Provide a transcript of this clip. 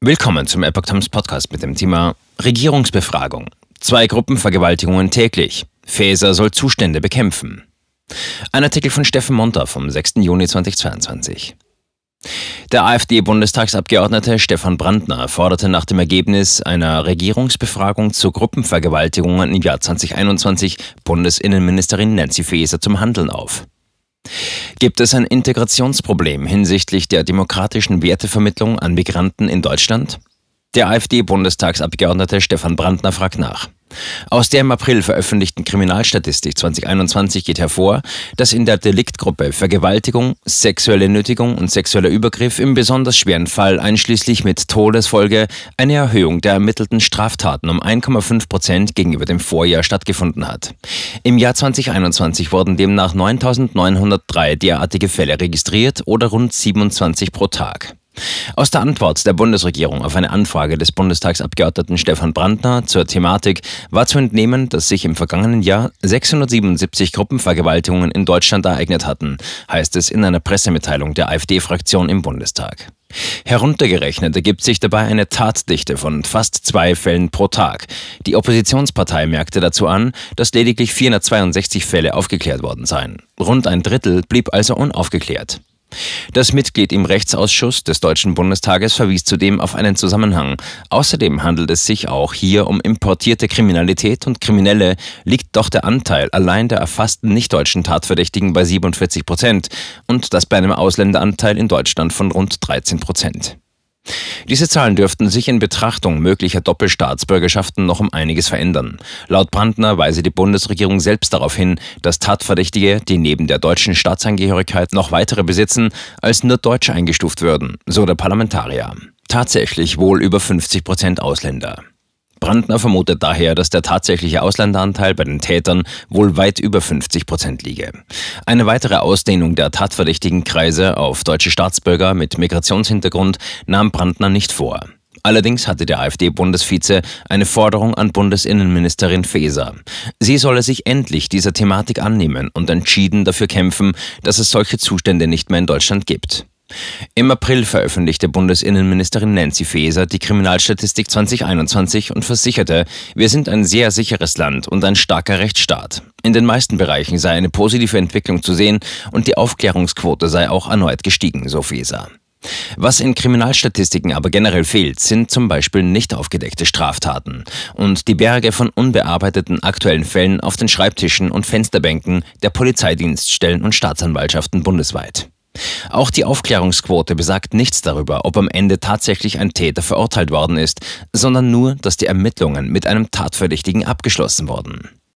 Willkommen zum Epoch Times Podcast mit dem Thema Regierungsbefragung. Zwei Gruppenvergewaltigungen täglich. Faeser soll Zustände bekämpfen. Ein Artikel von Steffen Monter vom 6. Juni 2022. Der AfD-Bundestagsabgeordnete Stefan Brandner forderte nach dem Ergebnis einer Regierungsbefragung zu Gruppenvergewaltigungen im Jahr 2021 Bundesinnenministerin Nancy Faeser zum Handeln auf. Gibt es ein Integrationsproblem hinsichtlich der demokratischen Wertevermittlung an Migranten in Deutschland? Der AfD-Bundestagsabgeordnete Stefan Brandner fragt nach. Aus der im April veröffentlichten Kriminalstatistik 2021 geht hervor, dass in der Deliktgruppe Vergewaltigung, sexuelle Nötigung und sexueller Übergriff im besonders schweren Fall einschließlich mit Todesfolge eine Erhöhung der ermittelten Straftaten um 1,5 Prozent gegenüber dem Vorjahr stattgefunden hat. Im Jahr 2021 wurden demnach 9.903 derartige Fälle registriert oder rund 27 pro Tag. Aus der Antwort der Bundesregierung auf eine Anfrage des Bundestagsabgeordneten Stefan Brandner zur Thematik war zu entnehmen, dass sich im vergangenen Jahr 677 Gruppenvergewaltigungen in Deutschland ereignet hatten, heißt es in einer Pressemitteilung der AfD-Fraktion im Bundestag. Heruntergerechnet ergibt sich dabei eine Tatdichte von fast zwei Fällen pro Tag. Die Oppositionspartei merkte dazu an, dass lediglich 462 Fälle aufgeklärt worden seien. Rund ein Drittel blieb also unaufgeklärt. Das Mitglied im Rechtsausschuss des Deutschen Bundestages verwies zudem auf einen Zusammenhang. Außerdem handelt es sich auch hier um importierte Kriminalität und Kriminelle liegt doch der Anteil allein der erfassten nicht-deutschen Tatverdächtigen bei 47 Prozent und das bei einem Ausländeranteil in Deutschland von rund 13 Prozent. Diese Zahlen dürften sich in Betrachtung möglicher Doppelstaatsbürgerschaften noch um einiges verändern. Laut Brandner weise die Bundesregierung selbst darauf hin, dass Tatverdächtige, die neben der deutschen Staatsangehörigkeit noch weitere besitzen, als nur Deutsche eingestuft würden, so der Parlamentarier. Tatsächlich wohl über 50 Prozent Ausländer. Brandner vermutet daher, dass der tatsächliche Ausländeranteil bei den Tätern wohl weit über 50 Prozent liege. Eine weitere Ausdehnung der tatverdächtigen Kreise auf deutsche Staatsbürger mit Migrationshintergrund nahm Brandner nicht vor. Allerdings hatte der AfD-Bundesvize eine Forderung an Bundesinnenministerin Faeser. Sie solle sich endlich dieser Thematik annehmen und entschieden dafür kämpfen, dass es solche Zustände nicht mehr in Deutschland gibt. Im April veröffentlichte Bundesinnenministerin Nancy Faeser die Kriminalstatistik 2021 und versicherte, wir sind ein sehr sicheres Land und ein starker Rechtsstaat. In den meisten Bereichen sei eine positive Entwicklung zu sehen und die Aufklärungsquote sei auch erneut gestiegen, so Faeser. Was in Kriminalstatistiken aber generell fehlt, sind zum Beispiel nicht aufgedeckte Straftaten und die Berge von unbearbeiteten aktuellen Fällen auf den Schreibtischen und Fensterbänken der Polizeidienststellen und Staatsanwaltschaften bundesweit. Auch die Aufklärungsquote besagt nichts darüber, ob am Ende tatsächlich ein Täter verurteilt worden ist, sondern nur, dass die Ermittlungen mit einem Tatverdächtigen abgeschlossen wurden.